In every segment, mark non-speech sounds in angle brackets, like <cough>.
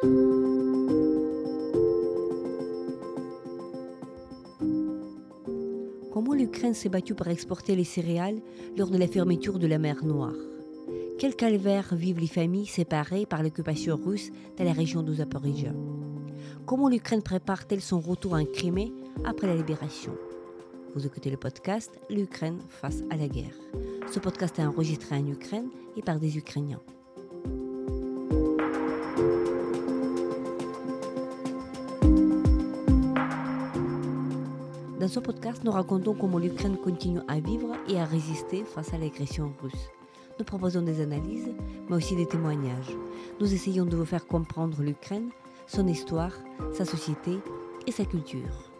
Comment l'Ukraine s'est battue pour exporter les céréales lors de la fermeture de la mer Noire? Quel calvaire vivent les familles séparées par l'occupation russe dans la région de Zaporizhia Comment l'Ukraine prépare-t-elle son retour en Crimée après la libération? Vous écoutez le podcast L'Ukraine face à la guerre. Ce podcast est enregistré en Ukraine et par des Ukrainiens. Dans ce podcast, nous racontons comment l'Ukraine continue à vivre et à résister face à l'agression russe. Nous proposons des analyses, mais aussi des témoignages. Nous essayons de vous faire comprendre l'Ukraine, son histoire, sa société et sa culture.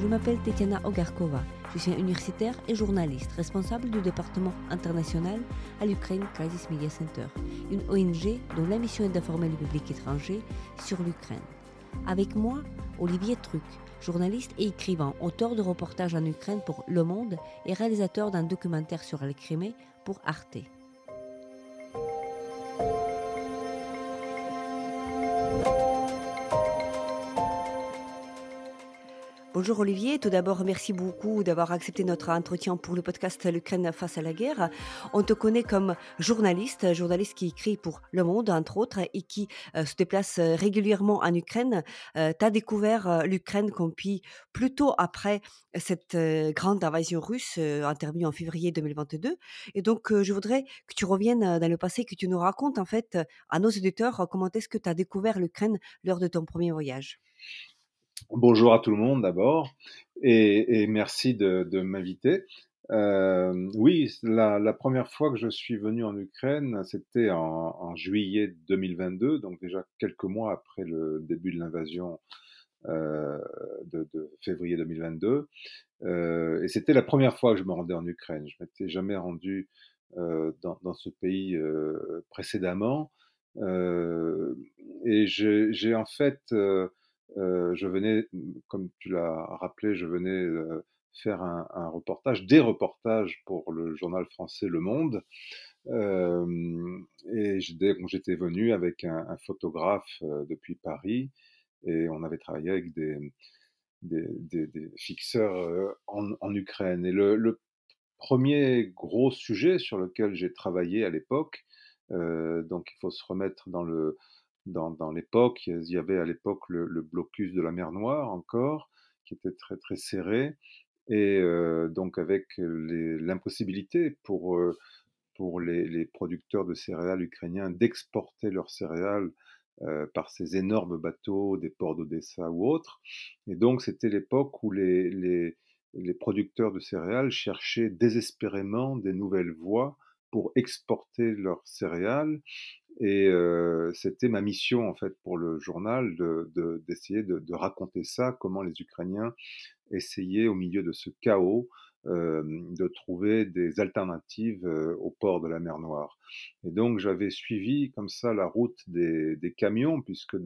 Je m'appelle Tetiana Ogarkova. Je suis universitaire et journaliste, responsable du département international à l'Ukraine Crisis Media Center, une ONG dont la mission est d'informer le public étranger sur l'Ukraine. Avec moi, Olivier Truc, journaliste et écrivain, auteur de reportages en Ukraine pour Le Monde et réalisateur d'un documentaire sur la Crimée pour Arte. Bonjour Olivier, tout d'abord merci beaucoup d'avoir accepté notre entretien pour le podcast L'Ukraine face à la guerre. On te connaît comme journaliste, journaliste qui écrit pour Le Monde entre autres et qui euh, se déplace euh, régulièrement en Ukraine. Euh, tu as découvert l'Ukraine compris plutôt après cette grande invasion russe intervenue en février 2022. Et donc je voudrais que tu reviennes dans le passé, que tu nous racontes en fait à nos auditeurs comment est-ce que tu as découvert l'Ukraine lors de ton premier voyage? Bonjour à tout le monde d'abord et, merci de, m'inviter. Euh, oui, la, première fois que je suis venu en Ukraine, c'était en, juillet 2022, donc déjà quelques mois après le début de l'invasion euh, de, février 2022. Euh, et c'était la première fois que je me rendais en Ukraine. Je m'étais jamais rendu dans, dans, ce pays précédemment. et j'ai en fait euh, je venais, comme tu l'as rappelé, je venais euh, faire un, un, reportage, des reportages pour le journal français Le Monde. Euh, et j'étais venu avec un, un photographe depuis Paris et on avait travaillé avec des, des, des, des fixeurs en, en, Ukraine. Et le, le, premier gros sujet sur lequel j'ai travaillé à l'époque, donc il faut se remettre dans le, dans, l'époque. Il y avait à l'époque le, blocus de la mer Noire encore, qui était très très serré, et euh, donc avec l'impossibilité pour, euh, pour les, producteurs de céréales ukrainiens d'exporter leurs céréales euh, par ces énormes bateaux des ports d'Odessa ou autres. Et donc c'était l'époque où les, les, les producteurs de céréales cherchaient désespérément des nouvelles voies pour exporter leurs céréales et c'était ma mission en fait pour le journal d'essayer de, de, de, raconter ça, comment les Ukrainiens essayaient au milieu de ce chaos de trouver des alternatives au port de la mer Noire. Et donc j'avais suivi comme ça la route des, des camions puisque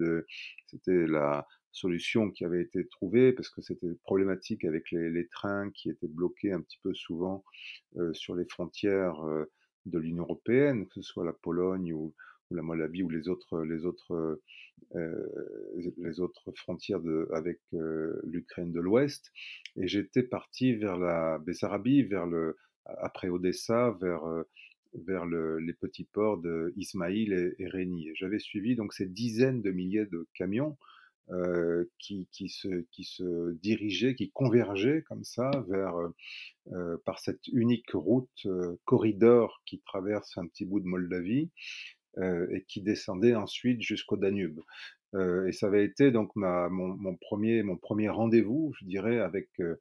c'était la solution qui avait été trouvée parce que c'était problématique avec les, les, trains qui étaient bloqués un petit peu souvent sur les frontières de l'Union européenne, que ce soit la Pologne ou, ou la Moldavie ou les autres, les autres, euh, les autres frontières de, avec euh, l'Ukraine de l'Ouest. Et j'étais parti vers la Bessarabie, vers le, après Odessa, vers, euh, vers le, les petits ports de Ismaïl et, et. J'avais suivi donc ces dizaines de milliers de camions euh, qui, qui, se, qui se dirigeaient, qui convergeaient comme ça vers, euh, par cette unique route, euh, corridor qui traverse un petit bout de Moldavie, euh, et qui descendait ensuite jusqu'au Danube. Euh, et ça avait été donc mon, premier, rendez-vous, je dirais, avec, euh,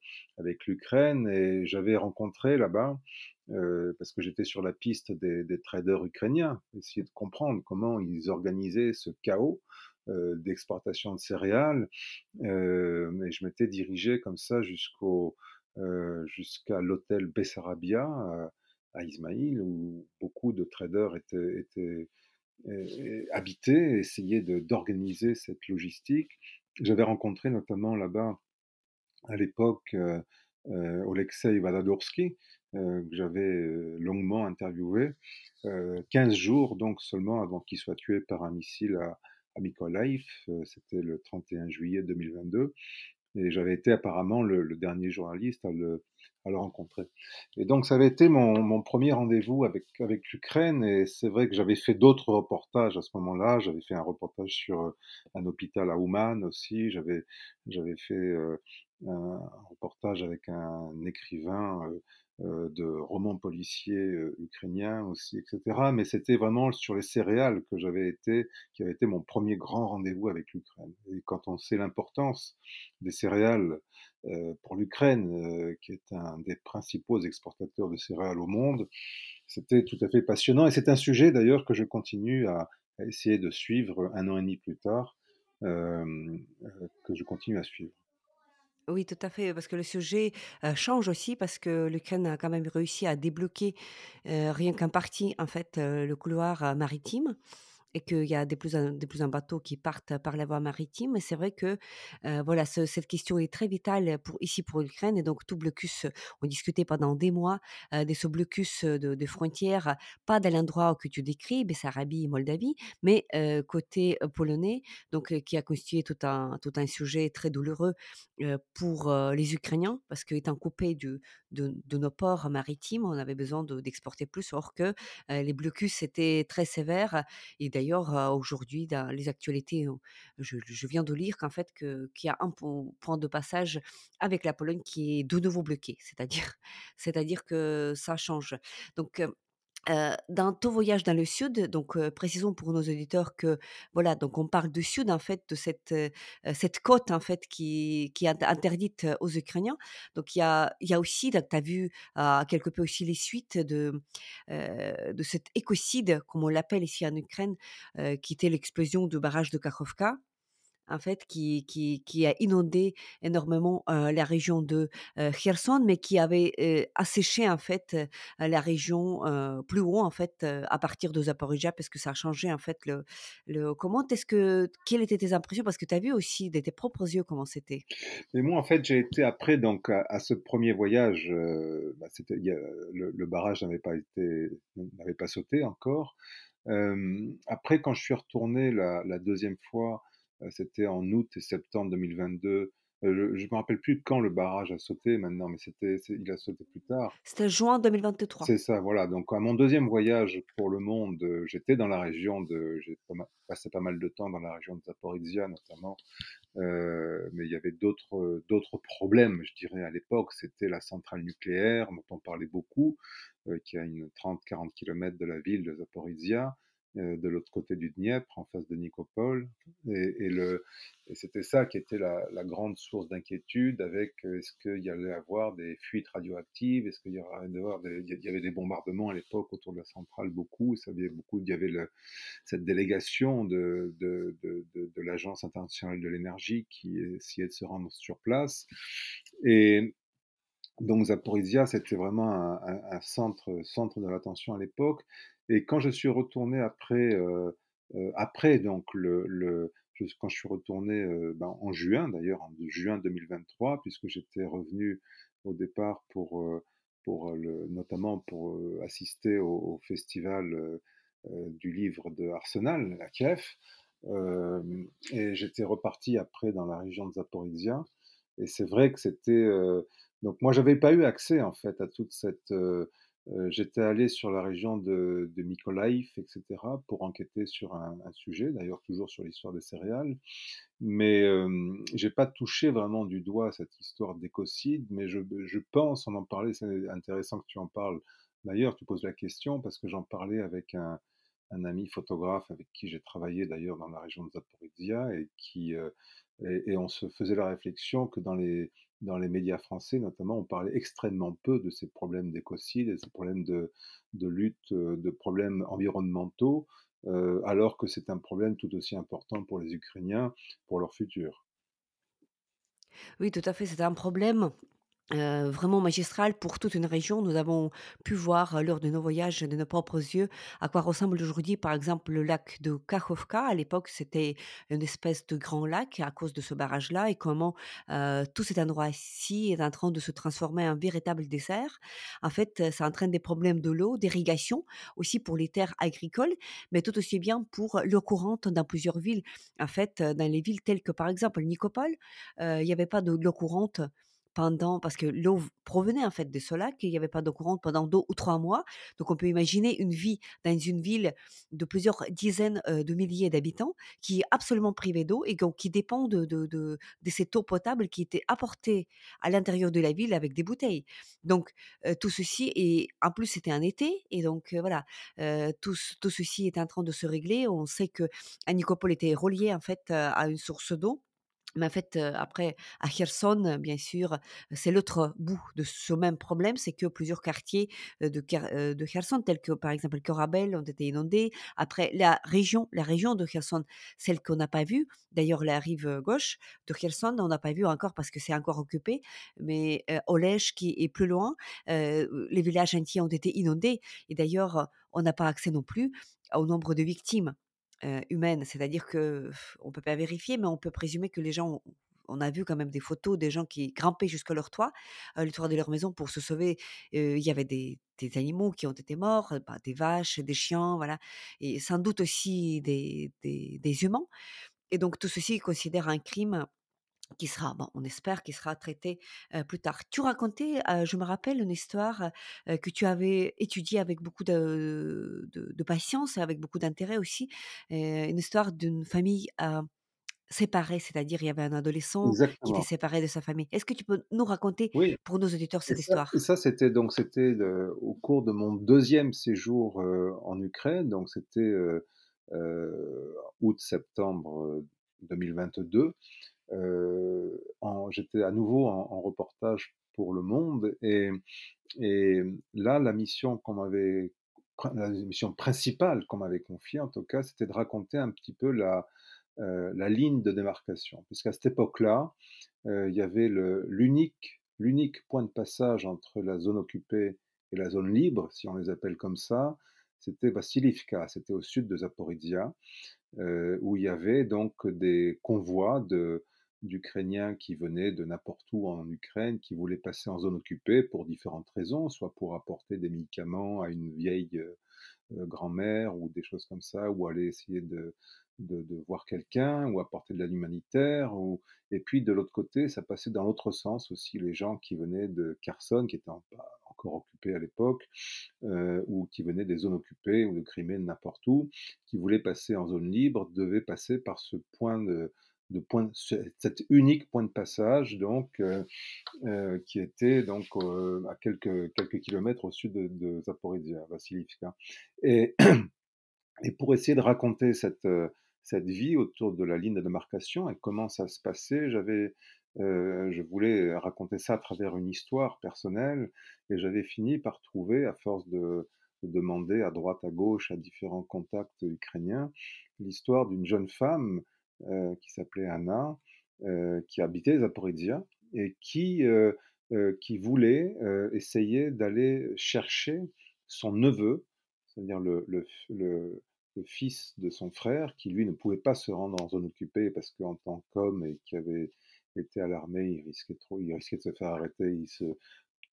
l'Ukraine. Et j'avais rencontré là-bas, parce que j'étais sur la piste des, traders ukrainiens, essayer de comprendre comment ils organisaient ce chaos d'exportation de céréales. et je m'étais dirigé comme ça jusqu'à l'hôtel Bessarabia à Ismaïl, où beaucoup de traders étaient habiter, essayer d'organiser cette logistique. J'avais rencontré notamment là-bas, à l'époque, euh, heu, Oleksiy Vadadursky, heu, que j'avais, longuement interviewé, heu, 15 jours donc seulement avant qu'il soit tué par un missile à à Mykolaïv, heu, c'était le 31 juillet 2022 et j'avais été apparemment le le dernier journaliste à le à le rencontrer et donc ça avait été mon mon 1er rendez-vous avec avec l'Ukraine et c'est vrai que j'avais fait d'autres reportages à ce moment-là. J'avais fait un reportage sur, heu, un hôpital à Ouman aussi. J'avais j'avais fait, heu, un reportage avec un écrivain, heu, de romans policiers, heu, ukrainien aussi et cetera. Mais c'était vraiment sur les céréales que j'avais été qui avait été mon 1er grand rendez-vous avec l'Ukraine et quand on sait l'importance des céréales, heu, pour l'Ukraine, qui est un des principaux exportateurs de céréales au monde, c'était tout à fait passionnant et c'est un sujet d'ailleurs que je continue à essayer de suivre 1 an et demi plus tard, que je continue à suivre. Oui, tout à fait, parce que le sujet, change aussi parce que l'Ukraine a quand même réussi à débloquer, rien qu'en partie en fait, le couloir, maritime et qu'il y a de plus en de plus en bateaux qui partent par la voie maritime c'est vrai que, heu, voilà, ce cette question est très vitale pour ici pour l'Ukraine et donc tout blocus, on discutait pendant des mois, heu, de ce blocus, de de frontières, pas dans l'endroit que tu décris, Bessarabie, Moldavie, mais côté, polonais, donc qui a constitué tout un tout un sujet très douloureux, pour, les Ukrainiens parce qu'étant coupés du de de nos ports maritimes, on avait besoin de d'exporter plus or que, les blocus étaient très sévères et d'ailleurs, heu, aujourd'hui dans les actualités, je viens de lire qu'en fait qu'il y a un po point de passage avec la Pologne qui est de nouveau bloqué. C'est-à-dire <laughs> c'est-à-dire que ça change. Donc dans ton voyage dans le sud, donc précisons pour nos auditeurs que voilà, donc on parle du sud en fait de cette, cette côte en fait qui qui est int interdite aux Ukrainiens. Donc il y a il y a aussi tu as vu, heu, quelque peu aussi les suites de, de cet écocide comme on l'appelle ici en Ukraine, qui était l'explosion du barrage de Kakhovka, en fait qui a inondé énormément, la région de, heu, Kherson, mais qui avait, asséché en fait, la région, plus haut en fait, à partir de Zaporijia parce que ça a changé en fait le le comment est-ce que quelles étaient tes impressions? Parce que tu as vu aussi de tes propres yeux comment c'était. Et moi en fait, j'ai été après donc à ce 1er voyage, bah, le barrage n'avait pas été n'avait pas sauté encore. Après quand je suis retourné la 2e fois, c'était en août et septembre 2022, heu, je me rappelle plus quand le barrage a sauté maintenant, mais c'était il a sauté plus tard. C'était juin 2023. C'est ça, voilà, donc à mon 2e voyage pour le monde, heu, j'étais dans la région de j'ai passé pas mal de temps dans la région de Zaporijia notamment, mais il y avait d'autres, d'autres problèmes, je dirais à l'époque. C'était la centrale nucléaire dont on parlait beaucoup, qui est à une 30-40 kilomètres de la ville de Zaporijia, heu, de l'autre côté du Dniepr, en face de Nikopol. Et c'était ça qui était la grande source d'inquiétude avec, heu, est-ce qu'il y allait avoir des fuites radioactives? Est-ce qu'il y y avait des bombardements à l'époque autour de la centrale, beaucoup, ça avait beaucoup il y avait cette délégation de l'Agence internationale de l'énergie qui essayait de se rendre sur place. Et donc Zaporijia, c'était vraiment un centre de l'attention à l'époque et quand je suis retourné après, heu heu, après donc le le quand je suis retourné, heu, ben, en juin d'ailleurs, en juin 2023 puisque j'étais revenu au départ pour, pour, le notamment pour, assister au au festival, du livre de Arsenal à Kiev, hem et j'étais reparti après dans la région de Zaporijia et c'est vrai que c'était, heu donc moi j'avais pas eu accès en fait à toute cette, heu j'étais allé sur la région de de Mykolaïv et cetera pour enquêter sur un un sujet, d'ailleurs toujours sur l'histoire des céréales, mais hem, j'ai pas touché vraiment du doigt cette histoire d'écocide, mais je je pense, on en parlait, c'est intéressant que tu en parles. D'ailleurs, tu poses la question parce que j'en parlais avec un un ami photographe avec qui j'ai travaillé d'ailleurs dans la région de Zaporijia et qui, et et on se faisait la réflexion que dans les dans les médias français notamment, on parlait extrêmement peu de ces problèmes d'écocide et ces problèmes de de lutte, heu, de problèmes environnementaux, heu, alors que c'est un problème tout aussi important pour les Ukrainiens, pour leur futur. Oui, tout à fait, c'était un problème Heu, vraiment magistral pour toute une région. Nous avons pu voir, heu, lors de nos voyages de nos propres yeux, à quoi ressemble aujourd'hui, par exemple, le lac de Kakhovka. À l'époque, c'était une espèce de grand lac à cause de ce barrage-là et comment, heu, tout cet endroit-ci est en train de se transformer en véritable désert. En fait, ça entraîne des problèmes de l'eau, d'irrigation, aussi pour les terres agricoles, mais tout aussi bien pour l'eau courante dans plusieurs villes. En fait, dans les villes telles que, par exemple, Nicopole, il y avait pas de l'eau courante pendant parce que l'eau provenait en fait de ce lac il y avait pas d'eau courante pendant 2 ou 3 mois. Donc on peut imaginer une vie dans une ville de plusieurs dizaines, de milliers d'habitants qui est absolument privée d'eau et qui dépend de de de de cette eau potable qui était apportée à l'intérieur de la ville avec des bouteilles. Donc tout ceci et en plus c'était un été et donc voilà, tout tout ceci est en train de se régler. On sait Nicopole était relié en fait, à une source d'eau mais en fait, après à Kherson, euh, bien sûr, c'est l'autre bout de ce même problème, c'est que plusieurs quartiers, de de Kherson, tels que par exemple Korabel, ont été inondés. Après la région la région de Kherson, celle qu'on n'a pas vue, d'ailleurs la rive, gauche de Kherson, on n'a pas vu encore parce que c'est encore occupé, mais heu, Olech qui est plus loin, les villages entiers ont été inondés et d'ailleurs, on n'a pas accès non plus au nombre de victimes heu, humaine. C'est-à-dire que on peut pas vérifier, mais on peut présumer que les gens on a vu quand même des photos des gens qui grimpaient jusqu'à leur toit, le toit de leur maison pour se sauver. Heu, il y avait des animaux qui ont été morts, heu, bah, des vaches, des chiens, voilà et sans doute aussi des des des humains et donc tout ceci considère un crime qui sera bon, on espère qu'il sera traité, plus tard. Tu racontais, je me rappelle une histoire, que tu avais étudiée avec beaucoup de de de patience et avec beaucoup d'intérêt aussi, une histoire d'une famille, séparée, c'est-à-dire il y avait un adolescent qui était séparé de sa famille. Est-ce que tu peux nous raconter Oui pour nos auditeurs et cette et histoire? ça c'était donc c'était au cours de mon deuxième séjour, en Ukraine, donc c'était, août-septembre, heu, 2022. J'étais à nouveau en reportage pour Le Monde et là, la mission principale qu'on m'avait confiée en tout cas, c'était de raconter un petit peu la, ligne de démarcation. Puisqu'à cette époque-là, il y avait l'unique point de passage entre la zone occupée et la zone libre, si on les appelle comme ça, c'était Vassilivka, c'était au sud de Zaporizhia où il y avait donc des convois de d'Ukrainiens qui venaient de n'importe où en Ukraine, qui voulaient passer en zone occupée pour différentes raisons, soit pour apporter des médicaments à une vieille euh, euh, grand-mère ou des choses comme ça, ou aller essayer de, de, voir quelqu'un, ou apporter de l'aide humanitaire. Ou... Et puis de l'autre côté, ça passait dans l'autre sens aussi, les gens qui venaient de Kherson, qui étaient en, encore occupés à l'époque, euh, ou qui venaient des zones occupées ou de Crimée, n'importe où, qui voulaient passer en zone libre, devaient passer par ce point de, de point, cet unique point de passage, donc euh, euh, qui était donc euh, à quelques quelques kilomètres au sud de, de Zaporizhia, Vassilivka. Et, <clears throat> et pour essayer de raconter cette euh, cette vie autour de la ligne de démarcation et comment ça se passait, j'avais euh, je voulais raconter ça à travers une histoire personnelle et j'avais fini par trouver, à force de, de demander à droite, à gauche, à différents contacts ukrainiens, l'histoire d'une jeune femme qui s'appelait Anna, euh, qui habitait Zaporizhia et qui, euh, euh, qui voulait euh, essayer d'aller chercher son neveu, c'est-à-dire le, le, le, fils de son frère, qui lui ne pouvait pas se rendre en zone occupée parce qu'en tant qu'homme et qui avait été à l'armée, il risquait trop, il risquait de se faire arrêter il se,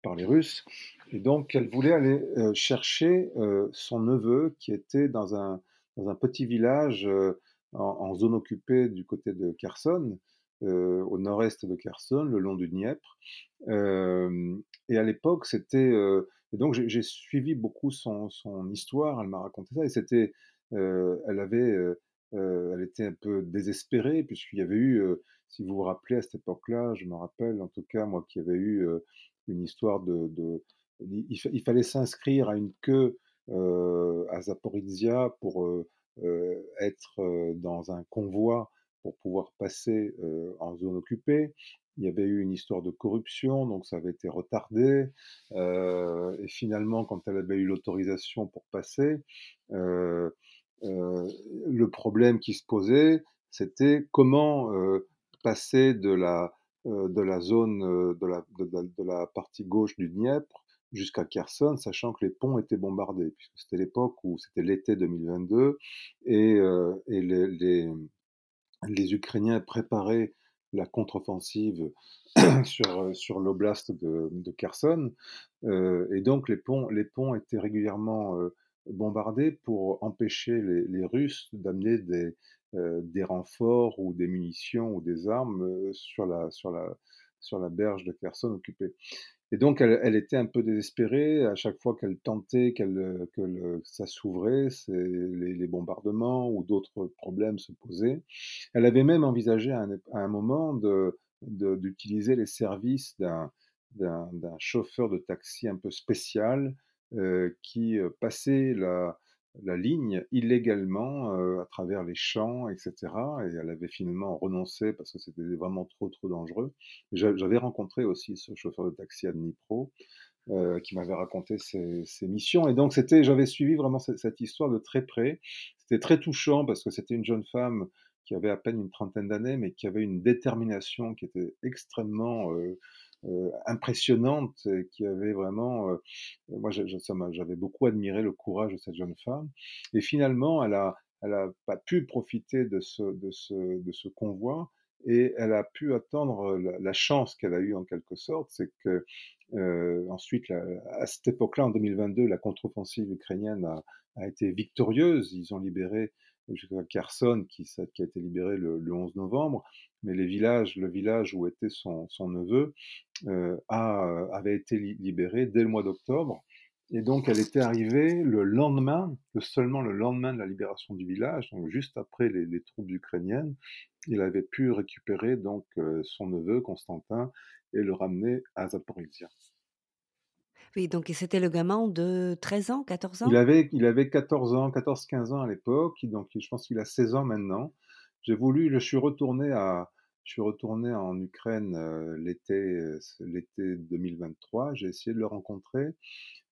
par les Russes. Et donc, elle voulait aller euh, chercher euh, son neveu qui était dans un, dans un petit village euh, en, zone occupée du côté de Kherson, euh, au nord-est de Kherson, le long du Dniepr. Euh, et à l'époque, c'était. Euh, et donc, j'ai suivi beaucoup son, son histoire. Elle m'a raconté ça. Et c'était. elle avait. elle était un peu désespérée, puisqu'il y avait eu, si vous vous rappelez à cette époque-là, je me rappelle en tout cas, moi qui avais eu une histoire de, il, fallait s'inscrire à une queue à Zaporizhia pour être dans un convoi pour pouvoir passer en zone occupée. Il y avait eu une histoire de corruption, donc ça avait été retardé. et finalement, quand elle avait eu l'autorisation pour passer, le problème qui se posait, c'était comment passer de la euh, de la zone euh, de la, de, la partie gauche du Dniepr jusqu'à Kherson, sachant que les ponts étaient bombardés, puisque c'était l'époque où c'était l'été 2022 et, euh, et les, les, les, Ukrainiens préparaient la contre-offensive <clears throat> sur, sur l'oblast de, de, Kherson. Euh, et donc les ponts, les ponts étaient régulièrement euh, bombardés pour empêcher les, les Russes d'amener des, euh, des renforts ou des munitions ou des armes euh, sur, la, sur, la, sur la berge de Kherson occupée. Et donc, elle, elle, était un peu désespérée à chaque fois qu'elle tentait qu'elle, que le, ça s'ouvrait, les, les, bombardements ou d'autres problèmes se posaient. Elle avait même envisagé à un, à un moment de, d'utiliser les services d'un, chauffeur de taxi un peu spécial euh, qui passait la, la ligne illégalement euh, à travers les champs, etc. Et elle avait finalement renoncé parce que c'était vraiment trop, trop dangereux. J'avais rencontré aussi ce chauffeur de taxi à Dnipro euh, qui m'avait raconté ses, ses, missions. Et donc, c'était, j'avais suivi vraiment cette, cette, histoire de très près. C'était très touchant parce que c'était une jeune femme qui avait à peine une trentaine d'années, mais qui avait une détermination qui était extrêmement euh, impressionnante, qui avait vraiment, euh, moi j'avais beaucoup admiré le courage de cette jeune femme. Et finalement, elle a, elle a pas pu profiter de ce, de ce, de ce convoi et elle a pu attendre la, chance qu'elle a eue en quelque sorte, c'est que euh, ensuite, à cette époque-là, en 2022, la contre-offensive ukrainienne a, a, été victorieuse. Ils ont libéré Kherson, qui, qui, a été libéré le, le, 11 novembre, mais le village où était son, neveu euh, a, avait été libéré dès le mois d'octobre. Et donc, elle était arrivée le lendemain, le, seulement le lendemain de la libération du village, donc juste après les, les troupes ukrainiennes. Il avait pu récupérer donc euh, son neveu Constantin et le ramener à Zaporizhia. Oui, donc c'était le gamin de 13 ans, 14 ans? il avait, il avait 14 ans, 14-15 ans à l'époque, donc je pense qu'il a 16 ans maintenant. J'ai voulu, je suis retourné à, je suis retourné en Ukraine euh, l'été, euh, l'été 2023. J'ai essayé de le rencontrer,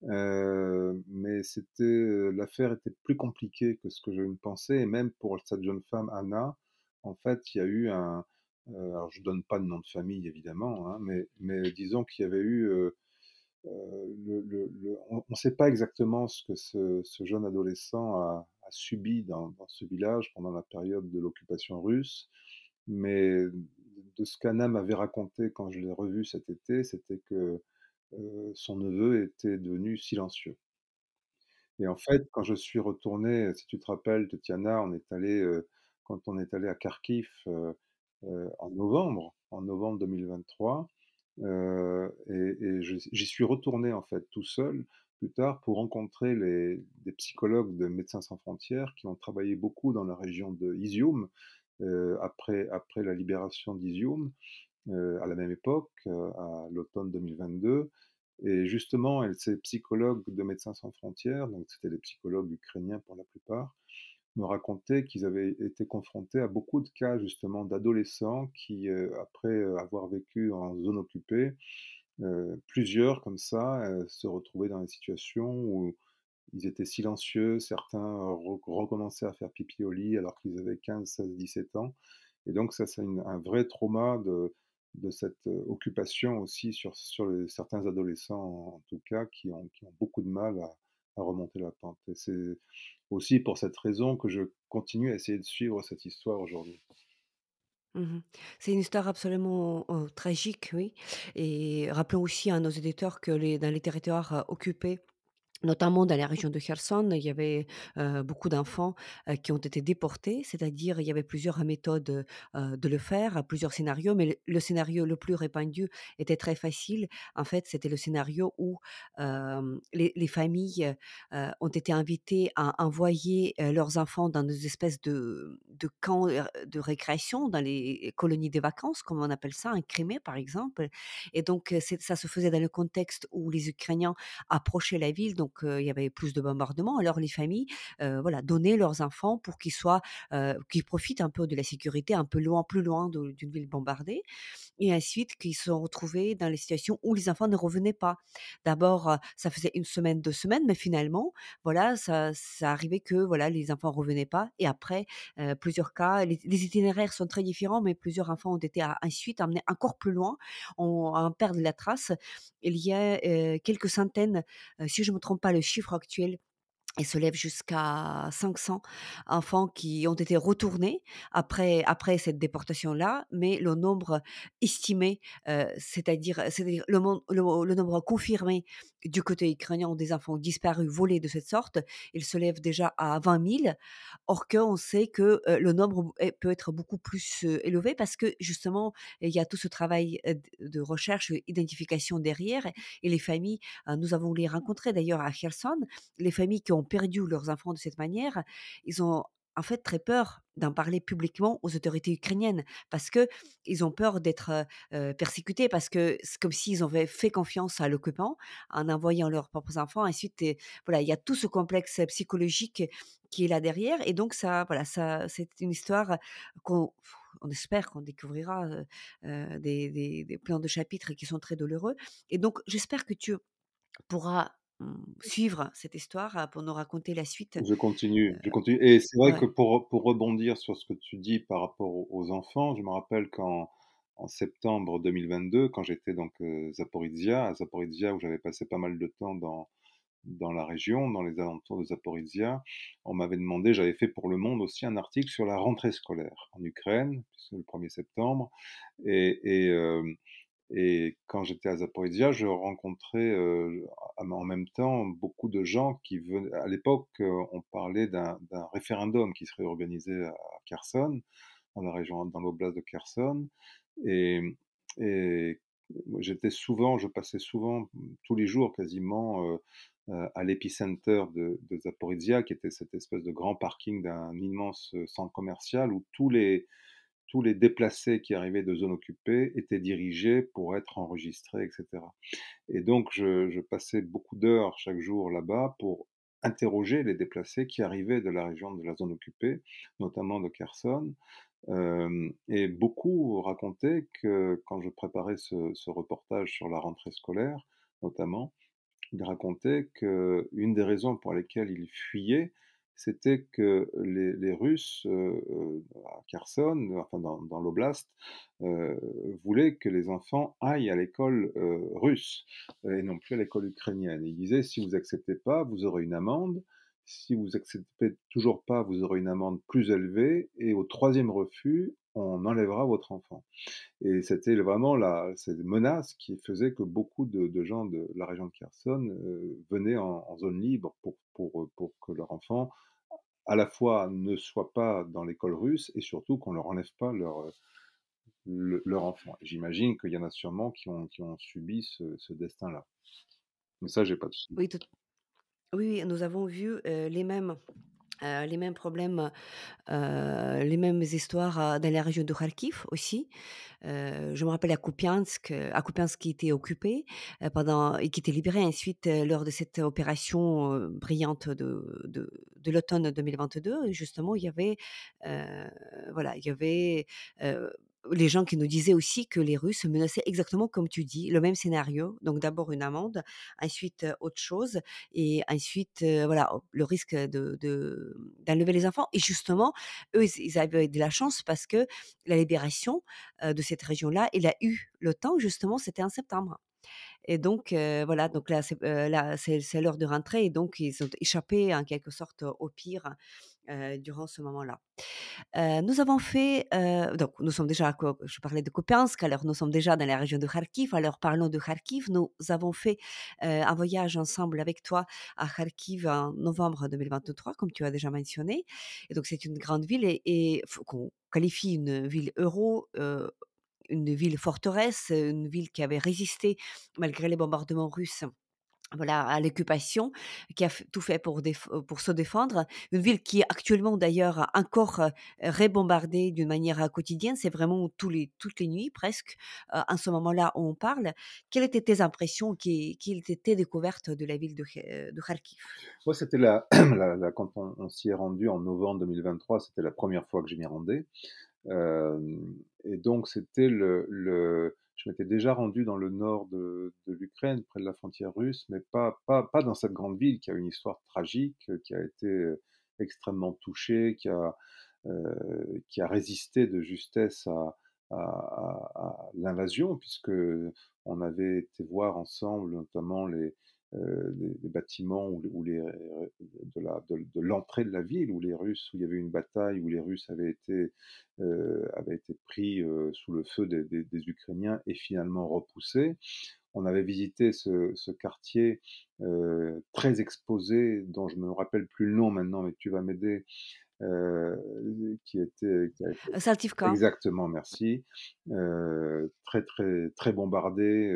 euh, mais c'était, l'affaire était plus compliquée que ce que je ne pensais, et même pour cette jeune femme Anna, en fait, il y a eu un, alors je donne pas de nom de famille évidemment, hein, mais, mais disons qu'il y avait eu le, on ne sait pas exactement ce que ce, jeune adolescent a, subi dans, ce village pendant la période de l'occupation russe, mais de ce qu'Anna m'avait raconté quand je l'ai revu cet été, c'était que euh, son neveu était devenu silencieux. Et en fait, quand je suis retourné, si tu te rappelles, Tatiana, on est allé, euh, quand on est allé à Kharkiv euh, en novembre, en novembre 2023, et, j'y suis retourné en fait tout seul plus tard pour rencontrer les, des psychologues de Médecins sans frontières qui ont travaillé beaucoup dans la région de Izium après, après la libération d'Izium à la même époque, à l'automne 2022. Et justement, ces psychologues de Médecins sans frontières, donc c'était des psychologues ukrainiens pour la plupart, me racontaient qu'ils avaient été confrontés à beaucoup de cas justement d'adolescents qui, euh, après euh, avoir vécu en zone occupée, euh, plusieurs comme ça, se retrouvaient dans des situations où ils étaient silencieux, certains re recommençaient à faire pipi au lit alors qu'ils avaient 15, 16, 17 ans. Et donc ça, c'est un vrai trauma de, de cette occupation aussi sur, sur certains adolescents en tout cas qui ont, qui ont beaucoup de mal à, à remonter la pente. Et c'est aussi pour cette raison que je continue à essayer de suivre cette histoire aujourd'hui. Mmh C'est une histoire absolument euh, tragique, oui. Et rappelons aussi à nos éditeurs que dans les territoires euh, occupés, Notamment dans la région de Kherson, il y avait, beaucoup d'enfants, qui ont été déportés, c'est-à-dire il y avait plusieurs méthodes, de le faire, plusieurs scénarios, mais le scénario le plus répandu était très facile. En fait, c'était le scénario où, les les familles, ont été invitées à envoyer, leurs enfants dans des espèces de de camps, de récréation, dans les colonies de vacances, comme on appelle ça, en Crimée, par exemple et donc, ça se faisait dans le contexte où les Ukrainiens approchaient la ville, euh, il y avait plus de bombardements. Alors les familles, voilà, donnaient leurs enfants pour qu'ils soient, qu'ils profitent un peu de la sécurité, un peu loin, plus loin d'une ville bombardée. Et ensuite qu'ils se sont retrouvés dans les situations où les enfants ne revenaient pas. D'abord, ça faisait 1 semaine, 2 semaines, mais finalement, voilà, ça ça arrivait que, voilà, les enfants revenaient pas et après, plusieurs cas les itinéraires sont très différents, mais plusieurs enfants ont été ensuite emmenés encore plus loin, en perdre la trace. Il y a, quelques centaines, si je me trompe pas, le chiffre actuel il se lève jusqu'à 500 enfants qui ont été retournés après cette déportation-là, mais le nombre estimé, heu, c'est-à-dire le nombre confirmé du côté ukrainien des enfants disparus, volés de cette sorte, il se lève déjà à 20 000. Or qu'on sait que, le nombre est peut être beaucoup plus, élevé parce que justement, il y a tout ce travail, de recherche, identification derrière et les familles, nous avons les rencontrées d'ailleurs à Kherson, les familles qui ont perdu leurs enfants de cette manière, ils ont en fait très peur d'en parler publiquement aux autorités ukrainiennes parce que ils ont peur d'être, persécutés parce que c'est comme s'ils avaient fait confiance à l'occupant en envoyant leurs propres enfants. Ensuite voilà, il y a tout ce complexe psychologique qui est là derrière et donc ça voilà, ça c'est une histoire qu'on on espère qu'on découvrira, des plans de chapitres qui sont très douloureux et donc j'espère que tu pourras, mmh, suivre cette histoire, heu, pour nous raconter la suite. Je continue, je continue et c'est vrai que pour pour rebondir sur ce que tu dis par rapport aux enfants, je me rappelle qu'en en septembre 2022, quand j'étais donc, Zaporizhia, à Zaporizhia où j'avais passé pas mal de temps dans dans la région, dans les alentours de Zaporizhia, on m'avait demandé j'avais fait pour Le Monde aussi un article sur la rentrée scolaire en Ukraine, le 1er septembre et et quand j'étais à Zaporizhia, je rencontrais, heu, en même temps beaucoup de gens qui venaient à l'époque, heu, on parlait d'un référendum qui serait organisé à Kherson, dans la région dans l'oblast de Kherson. Et j'étais souvent je passais souvent, tous les jours quasiment, heu, à l'épicenter de de Zaporizhia qui était cette espèce de grand parking d'un immense centre commercial où tous les tous les déplacés qui arrivaient de zones occupées étaient dirigés pour être enregistrés et cetera. Et donc je passais beaucoup d'heures chaque jour là-bas pour interroger les déplacés qui arrivaient de la région de la zone occupée, notamment de Kherson, hem et beaucoup racontaient que quand je préparais ce ce reportage sur la rentrée scolaire, notamment, ils racontaient qu'une des raisons pour lesquelles ils fuyaient, c'était que les Russes, heu heu, à Kherson, enfin dans l'oblast, heu, voulaient que les enfants aillent à l'école, russe et non plus à l'école ukrainienne. Ils disaient: «Si vous acceptez pas, vous aurez une amende. Si vous acceptez toujours pas, vous aurez une amende plus élevée et au 3e refus, on enlèvera votre enfant» et c'était vraiment la cette menace qui faisait que beaucoup de gens de la région de Kherson, heu, venaient en zone libre pour pour, heu, pour que leur enfant, à la fois ne soit pas dans l'école russe et surtout qu'on leur enlève pas leur, le leur enfant. J'imagine qu'il y en a sûrement qui ont qui ont subi ce destin-là. Mais ça, j'ai pas de sou Oui, tout oui, oui, nous avons vu, les mêmes, heu, les mêmes problèmes, heu, les mêmes histoires, heu, dans la région de Kharkiv aussi. Je me rappelle à Kupiansk, à Kupiansk qui était occupé, pendant et qui était libéré ensuite, lors de cette opération, brillante de de de l'automne 2022. Justement, il y avait, voilà, il y avait, les gens qui nous disaient aussi que les Russes menaçaient exactement comme tu dis, le même scénario. Donc d'abord une amende, ensuite, autre chose et ensuite, voilà, le risque de de d'enlever les enfants et justement, eux, ils avaient de la chance parce que la libération, de cette région-là, il a eu le temps justement, c'était en septembre et donc voilà, donc là, c'est c'est l'heure de rentrer et donc ils ont échappé en quelque sorte au pire, heu, durant ce moment-là. Heu, nous avons fait, heu, donc nous sommes déjà je parlais de Kupiansk, alors nous sommes déjà dans la région de Kharkiv. Alors parlons de Kharkiv. Nous avons fait, un voyage ensemble avec toi à Kharkiv en novembre 2023, comme tu as déjà mentionné et donc c'est une grande ville et qu'on qualifie une ville euro, une ville forteresse, une ville qui avait résisté malgré les bombardements russes, voilà, à l'occupation, qui a tout fait pour déf pour se défendre. Une ville qui est actuellement d'ailleurs encore, heu, rebombardée d'une manière, heu, quotidienne. C'est vraiment tous les toutes les nuits presque, heu, en ce moment-là où on parle. Quelles étaient tes impressions? Qui quelle était tes découvertes de la ville de de Kharkiv? Ouais, c'était la <clears throat> quand on s'y est rendu en novembre 2023, c'était la 1re fois que je m'y rendais. Et donc c'était le je m'étais déjà rendu dans le nord de l'Ukraine, près de la frontière russe, mais pas pas pas dans cette grande ville qui a une histoire tragique, qui a été, extrêmement touchée, qui a, qui a résisté de justesse à à l'invasion puisque on avait été voir ensemble notamment les, les les bâtiments où où les de la de de l'entrée de la ville où les Russes où il y avait une bataille, où les Russes avaient été, heu, avaient été pris, heu, sous le feu des des des Ukrainiens et finalement repoussés. On avait visité ce ce quartier, très exposé dont je me rappelle plus le nom maintenant, mais tu vas m'aider, qui était qui a été Saltivka. exactement, merci, très, très, très bombardé,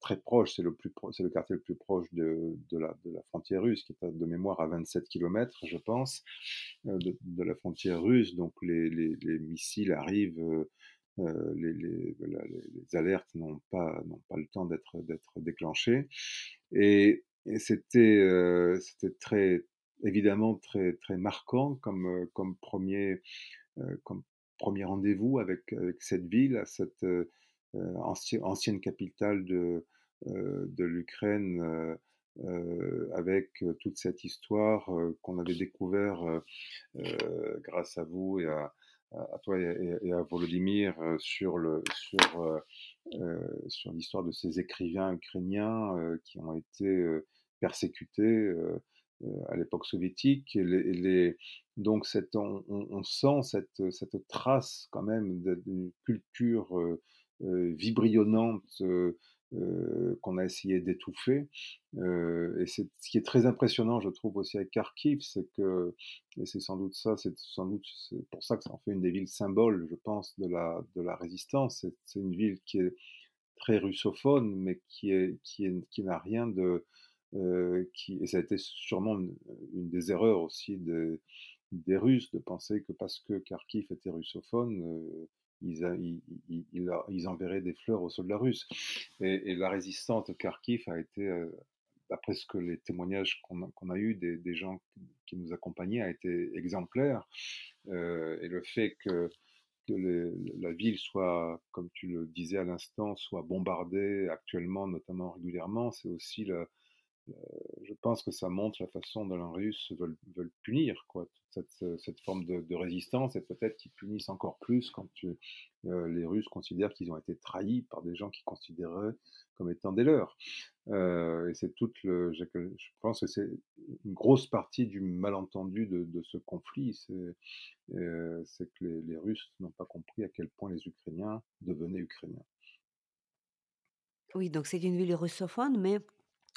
très proche, c'est le plus pro le quartier le plus proche de de la frontière russe qui est à de mémoire à 27 kilomètres, je pense, heu, de la frontière russe, donc les les les missiles arrivent, heu heu, les alertes n'ont pas pas le temps d'être déclenchées. Et et c'était, très évidemment très, très marquant comme, comme 1er, heu, comme 1er rendez-vous avec avec cette ville, cette, anci ancienne capitale de, de l'Ukraine, heu, avec toute cette histoire, qu'on avait découvert, grâce à vous et à toi et à Volodymyr, sur l'histoire de ces écrivains ukrainiens, qui ont été, persécutés, à l'époque soviétique. Donc on sent cette trace quand même d'une culture, heu, vibrionnante, heu heu, qu'on a essayé d'étouffer, et c'est ce qui est très impressionnant, je trouve aussi avec Kharkiv, c'est que et c'est sans doute ça, c'est sans doute pour ça que ça en fait une des villes symboles, je pense, de la de la résistance. C'est une ville qui est très russophone, mais qui est qui est qui n'a rien de, qui et ça a été sûrement une des erreurs aussi des des Russes de penser que parce que Kharkiv était russophone, ils enverraient des fleurs aux soldats russes. Et et la résistance de Kharkiv a été, heu, d'après ce que les témoignages qu'on a qu'on a eu des gens qui nous accompagnaient, a été exemplaire, heu et le fait que la ville soit, comme tu le disais à l'instant, soit bombardée actuellement, notamment régulièrement, c'est aussi le je pense que ça montre la façon dont les Russes veulent punir, cette forme de résistance et peut-être qu'ils punissent encore plus quand heu, les Russes considèrent qu'ils ont été trahis par des gens qu'ils considéraient comme étant des leurs, heu et c'est toute le je pense que c'est une grosse partie du malentendu de ce conflit, c'est que les les Russes n'ont pas compris à quel point les Ukrainiens devenaient Ukrainiens. Oui, donc c'est une ville russophone, mais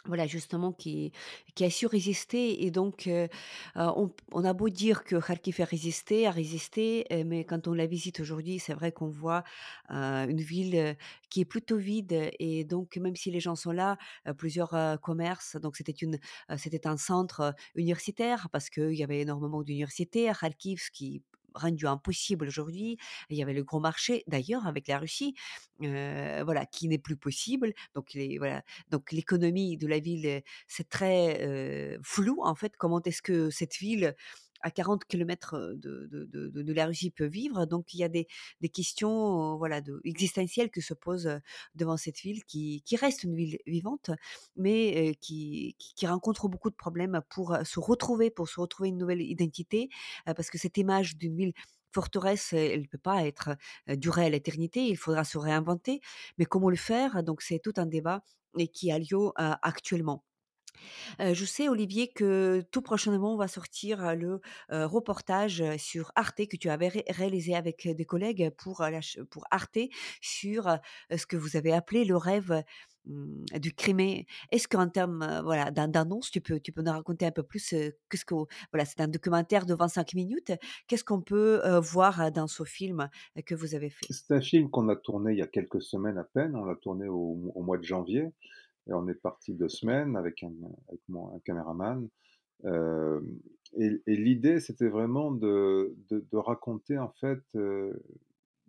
voilà, justement qui qui a su résister et donc heu heu, on a beau dire que Kharkiv a résisté a résisté, heu, mais quand on la visite aujourd'hui, c'est vrai qu'on voit, une ville, qui est plutôt vide et donc même si les gens sont là, plusieurs, commerces donc c'était une c'était un centre, universitaire parce qu'il y avait énormément d'universités à Kharkiv, ce qui rendu impossible aujourd'hui. Il y avait le gros marché, d'ailleurs avec la Russie, voilà, qui n'est plus possible. Donc les voilà, donc l'économie de la ville, c'est très, heu, flou en fait. Comment est-ce que cette ville à 40 kilomètres, heu, de de de de peut vivre? Donc il y a des des questions, voilà, existentielles que se posent, devant cette ville qui qui reste une ville vivante, mais qui qui rencontre beaucoup de problèmes pour, se retrouver pour se retrouver une nouvelle identité, parce que cette image d'une ville forteresse, elle peut pas être, durer à l'éternité, il faudra se réinventer. Mais comment le faire? Donc c'est tout un débat et qui a lieu, actuellement. Je sais Olivier que tout prochainement va sortir, le, reportage, sur Arte que tu avais ré réalisé avec des collègues pour, pour Arte sur, ce que vous avez appelé le rêve, mmh, du Crimée. Est-ce qu'en termes, voilà, d'an d'annonce, tu peux tu peux nous raconter un peu plus, qu'est-ce que voilà, c'est un documentaire de 25 minutes. Qu'est-ce qu'on peut, voir dans ce film que vous avez fait? C'est un film qu'on a tourné il y a quelques semaines à peine. On l'a tourné au mois de janvier et on est partis 2 semaines avec un avec mon un caméraman, hem et l'idée, c'était vraiment de de raconter en fait, heu,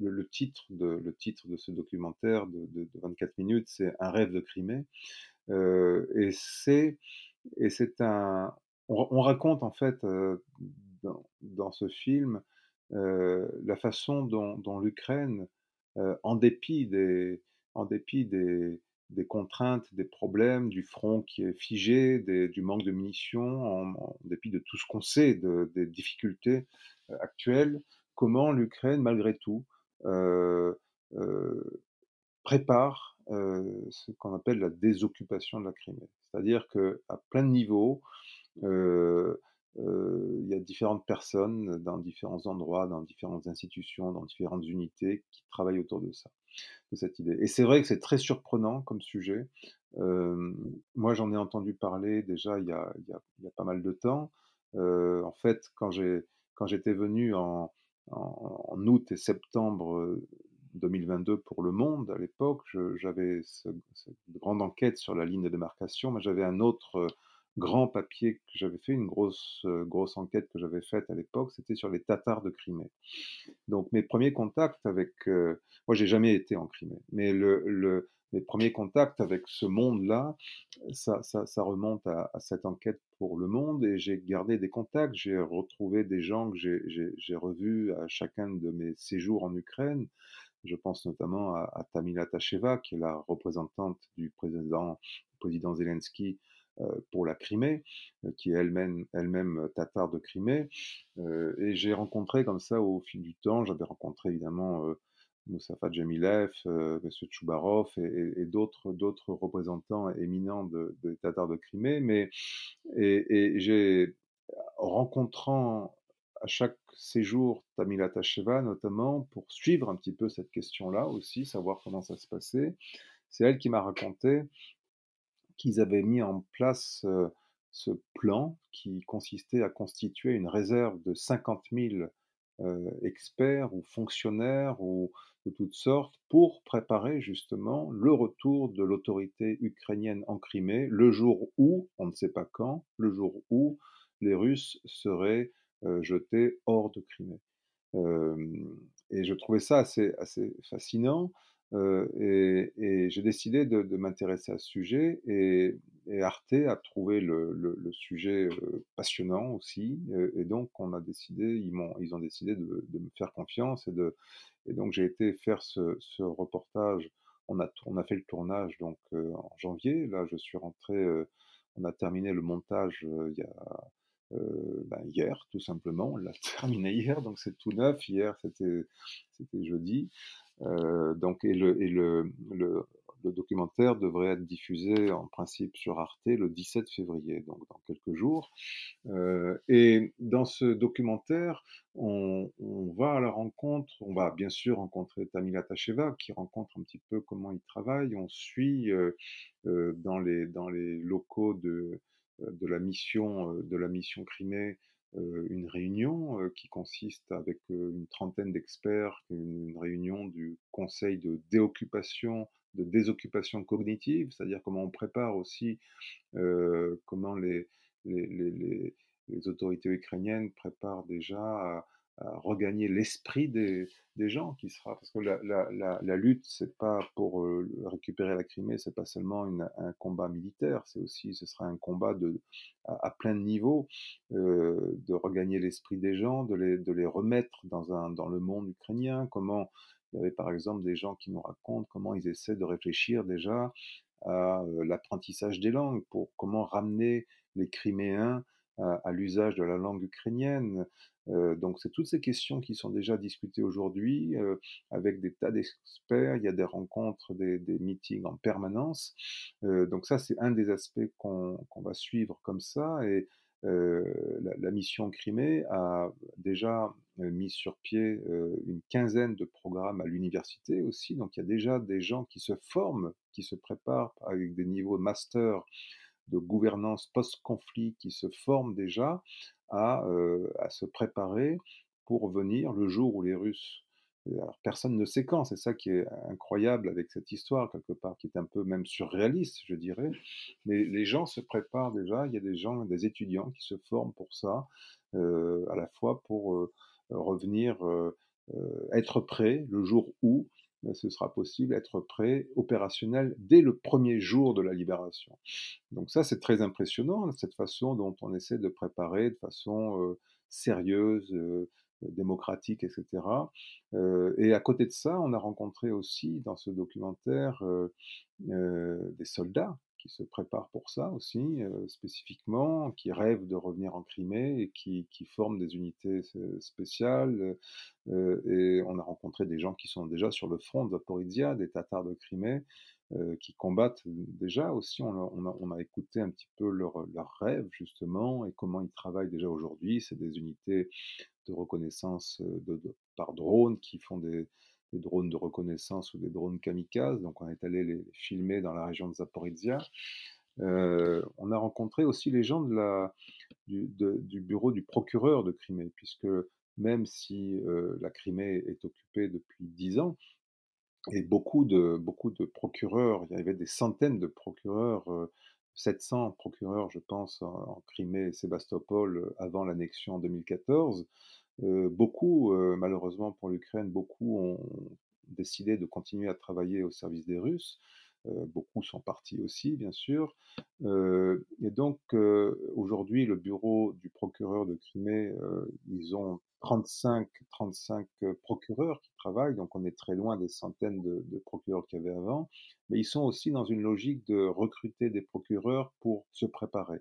le titre de le titre de ce documentaire de de de 24 minutes, c'est «Un rêve de Crimée», heu et c'est et c'est un on ra on raconte en fait, dans ce film, la façon dont dont l'Ukraine en dépit des, en dépit des, des contraintes, des problèmes, du front qui est figé, du manque de munitions, en, dépit de tout ce qu'on sait des difficultés euh, actuelles, comment l'Ukraine, malgré tout, euh, euh, prépare ce qu'on appelle la désoccupation de la Crimée. C'est-à-dire qu'à plein de niveaux, il y a différentes personnes dans différents endroits, dans différentes institutions, dans différentes unités qui travaillent autour de ça de cette idée. Et c'est vrai que c'est très surprenant comme sujet. moi, j'en ai entendu parler déjà il y a, pas mal de temps. en fait, quand j'étais venu en, en, août et septembre 2022 pour Le Monde, à l'époque, j'avais cette grande enquête sur la ligne de démarcation, mais j'avais un autre grand papier que j'avais fait, une grosse, grosse enquête que j'avais faite à l'époque, c'était sur les Tatars de Crimée. Donc mes premiers contacts avec, moi j'ai jamais été en Crimée, mais le, mes premiers contacts avec ce monde-là, ça, ça, ça, remonte à, cette enquête pour Le Monde et j'ai gardé des contacts, j'ai retrouvé des gens que j'ai revus à chacun de mes séjours en Ukraine. Je pense notamment à, à Tamila Tacheva, qui est la représentante du président, président Zelensky euh, pour la Crimée, euh, qui est elle-même elle-même euh, tatar de Crimée. et j'ai rencontré comme ça au fil du temps, j'avais rencontré évidemment Moussafa Djemilev, M. Tchoubarov et, d'autres, représentants éminents de, des Tatars de Crimée. Mais, et j'ai, rencontrant à chaque séjour Tamila Tacheva notamment, pour suivre un petit peu cette question-là aussi, savoir comment ça se passait, c'est elle qui m'a raconté qu'ils avaient mis en place ce plan qui consistait à constituer une réserve de 50 000 experts ou fonctionnaires ou de toutes sortes pour préparer justement le retour de l'autorité ukrainienne en Crimée le jour où, on ne sait pas quand, le jour où les Russes seraient jetés hors de Crimée. et je trouvais ça assez, assez fascinant et, j'ai décidé de, m'intéresser à ce sujet et, Arte a trouvé le, sujet passionnant aussi et donc on a décidé, ils, ont, décidé de, me faire confiance et, donc j'ai été faire ce, reportage. On a, fait le tournage donc en janvier. Là, je suis rentré. on a terminé le montage ben, hier, tout simplement. On l'a <laughs> terminé hier, donc c'est tout neuf. Hier, c'était jeudi. Euh, donc, et le, documentaire devrait être diffusé en principe sur Arte le 17 février, donc dans quelques jours. Euh, et dans ce documentaire, on, va à la rencontre, on va bien sûr rencontrer Tamila Tacheva qui rencontre un petit peu comment il travaille. On suit euh, dans les locaux de, de la mission de la mission Crimée euh, une réunion euh, qui consiste avec euh, une trentaine d'experts, une, réunion du conseil de déoccupation, de désoccupation cognitive, c'est-à-dire comment on prépare aussi, comment les, les, les, les, autorités ukrainiennes préparent déjà à regagner l'esprit des, gens qui sera parce que la, la, la, la lutte c'est pas pour euh, récupérer la Crimée c'est pas seulement une, un combat militaire c'est aussi ce sera un combat de à, plein de niveaux euh, de regagner l'esprit des gens de les, de les remettre dans un dans le monde ukrainien comment il y avait par exemple des gens qui nous racontent comment ils essaient de réfléchir déjà à euh, l'apprentissage des langues pour comment ramener les Criméens à, l'usage de la langue ukrainienne. Donc c'est toutes ces questions qui sont déjà discutées aujourd'hui avec des tas d'experts. Il y a des rencontres, des, meetings en permanence. Donc ça c'est un des aspects qu'on va suivre comme ça. Et la, mission Crimée a déjà mis sur pied une quinzaine de programmes à l'université aussi. Donc il y a déjà des gens qui se forment, qui se préparent avec des niveaux master de gouvernance post-conflit qui se forment déjà à, euh, à, se préparer pour venir le jour où les Russes... Alors, personne ne sait quand, c'est ça qui est incroyable avec cette histoire, quelque part, qui est un peu même surréaliste, je dirais. Mais les gens se préparent déjà, il y a des gens, des étudiants qui se forment pour ça, euh, à la fois pour euh, revenir, euh, euh être prêts le jour où ce sera possible, être prêt, opérationnel, dès le premier jour de la libération. Donc ça, c'est très impressionnant, cette façon dont on essaie de préparer de façon euh, sérieuse, euh, démocratique, et cetera. Heu et à côté de ça, on a rencontré aussi dans ce documentaire, des soldats qui se préparent pour ça aussi, spécifiquement, qui rêvent de revenir en Crimée et qui qui forment des unités spéciales, et on a rencontré des gens qui sont déjà sur le front de Zaporizhzhia, des Tatars de Crimée, qui combattent déjà aussi. On a on a écouté un petit peu leurs leurs rêves justement et comment ils travaillent déjà aujourd'hui. C'est des unités de reconnaissance, de par drone qui font des des drones de reconnaissance ou des drones kamikazes. Donc on est allé les filmer dans la région de Zaporizhzhia. Heu, on a rencontré aussi les gens du bureau du procureur de Crimée, puisque même si, heu, la Crimée est occupée depuis 10 ans et beaucoup de beaucoup de procureurs, il y avait des centaines de procureurs, heu, 700 procureurs, je pense, en en Crimée et Sébastopol, heu, avant l'annexion en 2014. Beaucoup, heu, malheureusement pour l'Ukraine, beaucoup ont décidé de continuer à travailler au service des Russes. Beaucoup sont partis aussi, bien sûr. Et donc aujourd'hui, le bureau du procureur de Crimée, ils ont 35-35 heu, procureurs qui travaillent, donc on est très loin des centaines de procureurs qu'il y avait avant. Mais ils sont aussi dans une logique de recruter des procureurs pour se préparer.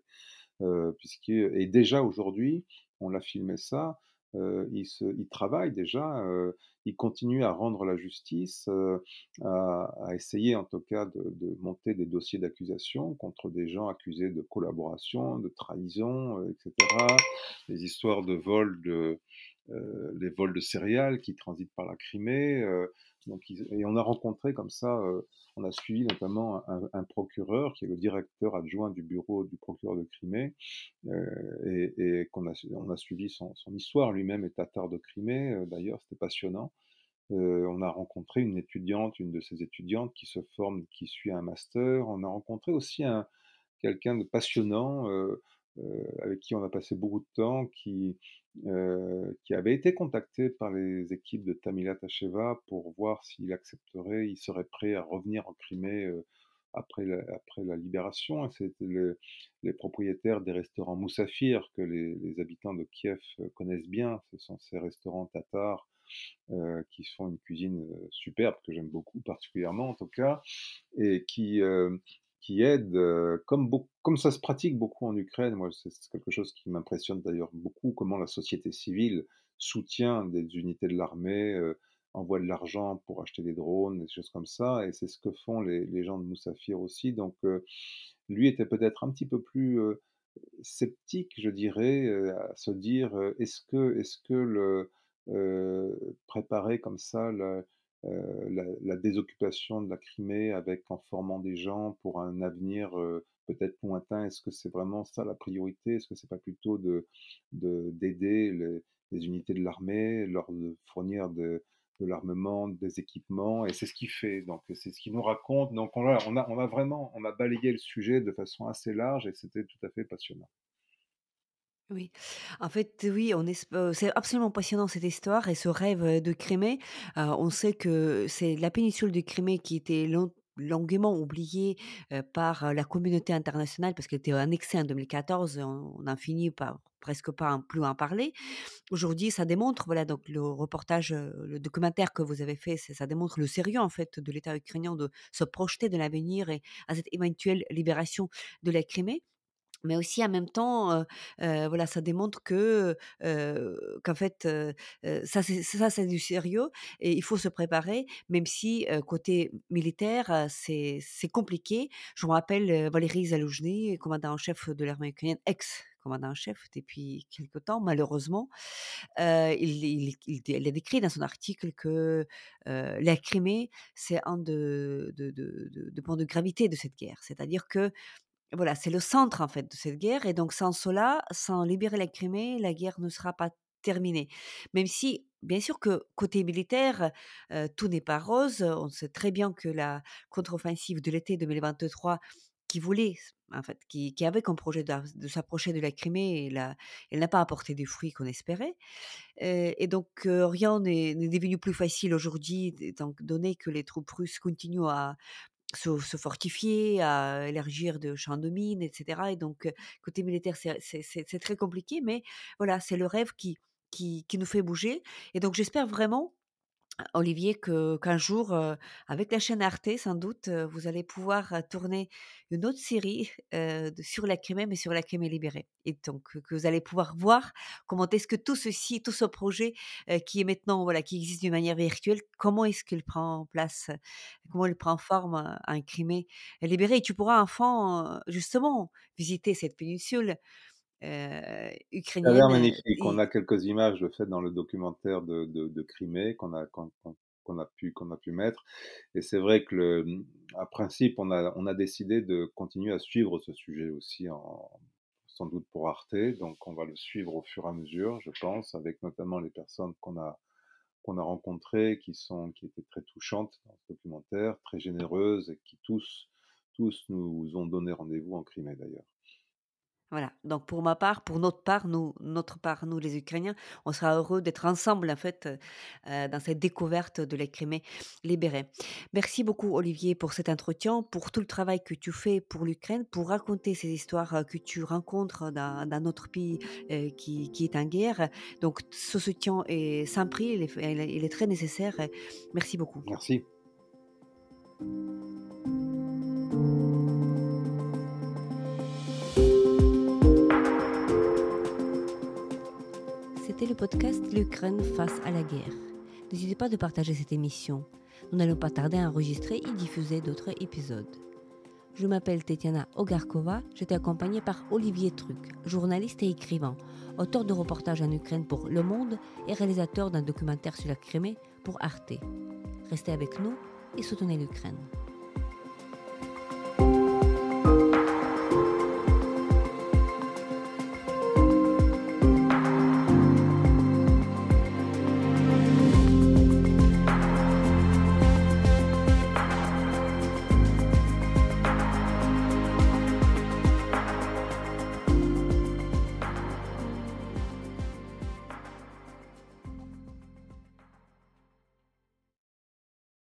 Et déjà aujourd'hui, on a filmé ça, heu, ils se ils travaillent déjà, heu, ils continuent à rendre la justice, heu, à à essayer en tout cas de de monter des dossiers d'accusation contre des gens accusés de collaboration, de trahison, heu, et cetera. Les histoires de vol de, les vols de céréales qui transitent par la Crimée, donc ils et on a rencontré comme ça, on a suivi notamment un procureur qui est le directeur adjoint du bureau du procureur de Crimée, heu et qu'on a on a suivi son histoire. Lui-même est tatar de Crimée, heu, d'ailleurs, c'était passionnant. Heu, on a rencontré une étudiante, une de ses étudiantes qui se forme, qui suit un master. On a rencontré aussi un quelqu'un de passionnant, avec qui on a passé beaucoup de temps, qui, heu, qui avait été contacté par les équipes de Tamila Tacheva pour voir s'il accepterait il serait prêt à revenir en Crimée, heu, après la libération c'était le les propriétaires des restaurants Moussafir que les habitants de Kiev, connaissent bien. Ce sont ces restaurants tatars, qui font une cuisine, superbe, que j'aime beaucoup particulièrement en tout cas et qui, qui heu, comme comme ça se pratique beaucoup en Ukraine, moi c'est quelque chose qui m'impressionne d'ailleurs beaucoup, comment la société civile soutient des unités de l'armée, envoie de l'argent pour acheter des drones, des choses comme ça et c'est ce que font les les gens de Moussafir aussi. Donc lui était peut-être un petit peu plus, sceptique, je dirais, à se dire, «Est-ce que est-ce que le, préparer comme ça le, heu, la la désoccupation de la Crimée avec en formant des gens pour un avenir, heu, peut-être lointain, est-ce que c'est vraiment ça la priorité? Est-ce que c'est pas plutôt de de d'aider les les unités de l'armée, leur de fournir de de l'armement, des équipements?» et c'est ce qu'il fait, donc c'est ce qu'il nous raconte, donc on a on a vraiment on a balayé le sujet de façon assez large et c'était tout à fait passionnant. Oui. En fait, oui, c'est absolument passionnant cette histoire et ce rêve, de Crimée. On sait que c'est la péninsule de Crimée qui était long longuement oubliée, par, la communauté internationale parce qu'elle était annexée en 2014 et on on n'en finit par presque pas en plus en parler. Aujourd'hui, ça démontre, voilà, donc le reportage, le documentaire que vous avez fait, ça démontre le sérieux, en fait, de l'État ukrainien de se projeter de l'avenir et à cette éventuelle libération de la Crimée. Mais aussi en même temps, voilà, ça démontre que, heu, qu'en fait, ça c'est du sérieux et il faut se préparer, même si, côté militaire, c'est c'est compliqué. Je me rappelle, Valéry Zaloujny, commandant en chef de l'armée ukrainienne, ex-commandant en chef depuis quelque temps malheureusement, il a décrit dans son article que, la Crimée, c'est un de de de de de gravité de cette guerre. C'est-à-dire que voilà, c'est le centre en fait de cette guerre et donc sans cela, sans libérer la Crimée, la guerre ne sera pas terminée. Même si, bien sûr que côté militaire, tout n'est pas rose. On sait très bien que la contre-offensive de l'été 2023 qui voulait en fait, qui avait comme projet de s'approcher de la Crimée et elle n'a pas apporté des fruits qu'on espérait. Et donc rien n'est devenu plus facile aujourd'hui donné que les troupes russes continuent à se fortifier, à élargir de champs de mines et cetera et donc côté militaire, c'est très compliqué mais voilà, c'est le rêve qui, qui nous fait bouger. Et donc j'espère vraiment Olivier, qu'un jour, heu, avec la chaîne Arte sans doute, heu, vous allez pouvoir, heu, tourner une autre série, sur la Crimée, mais sur la Crimée libérée. Et donc que vous allez pouvoir voir comment est-ce que tout ceci, tout ce projet, qui est maintenant voilà, qui existe d'une manière virtuelle, comment est-ce qu'il prend place, comment il prend forme, en Crimée libérée. Et tu pourras enfin, justement visiter cette péninsule, heu, Ça a l'air ukrainienne, heu magnifique. On et a quelques images de fait dans le documentaire de de de Crimée qu'on a qu'on qu'on qu'on a pu qu'on a pu mettre et c'est vrai que le, mmh, à principe, on a on a décidé de continuer à suivre ce sujet aussi en sans doute pour Arte, donc on va le suivre au fur et à mesure, je pense, avec notamment les personnes qu'on a qu'on a rencontrées, qui sont qui étaient très touchantes dans ce documentaire, très généreuses et qui tous tous nous ont donné rendez-vous en Crimée d'ailleurs. Voilà, donc pour ma part, pour notre part, nous notre part, nous les Ukrainiens, on sera heureux d'être ensemble en fait, heu, dans cette découverte de la Crimée libérée. Merci beaucoup Olivier pour cet entretien, pour tout le travail que tu fais pour l'Ukraine, pour raconter ces histoires, heu, que tu rencontres dans notre pays, heu, qui est en guerre. Donc ce soutien est sans prix, il est très nécessaire. Merci beaucoup. Merci. Le podcast L'Ukraine face à la guerre. N'hésitez pas de partager cette émission. Nous n'allons pas tarder à enregistrer et diffuser d'autres épisodes. Je m'appelle Tetiana Ogarkova, j'étais accompagnée par Olivier Truc, journaliste et écrivain, auteur de reportages en Ukraine pour Le Monde et réalisateur d'un documentaire sur la Crimée pour Arte. Restez avec nous et soutenez l'Ukraine.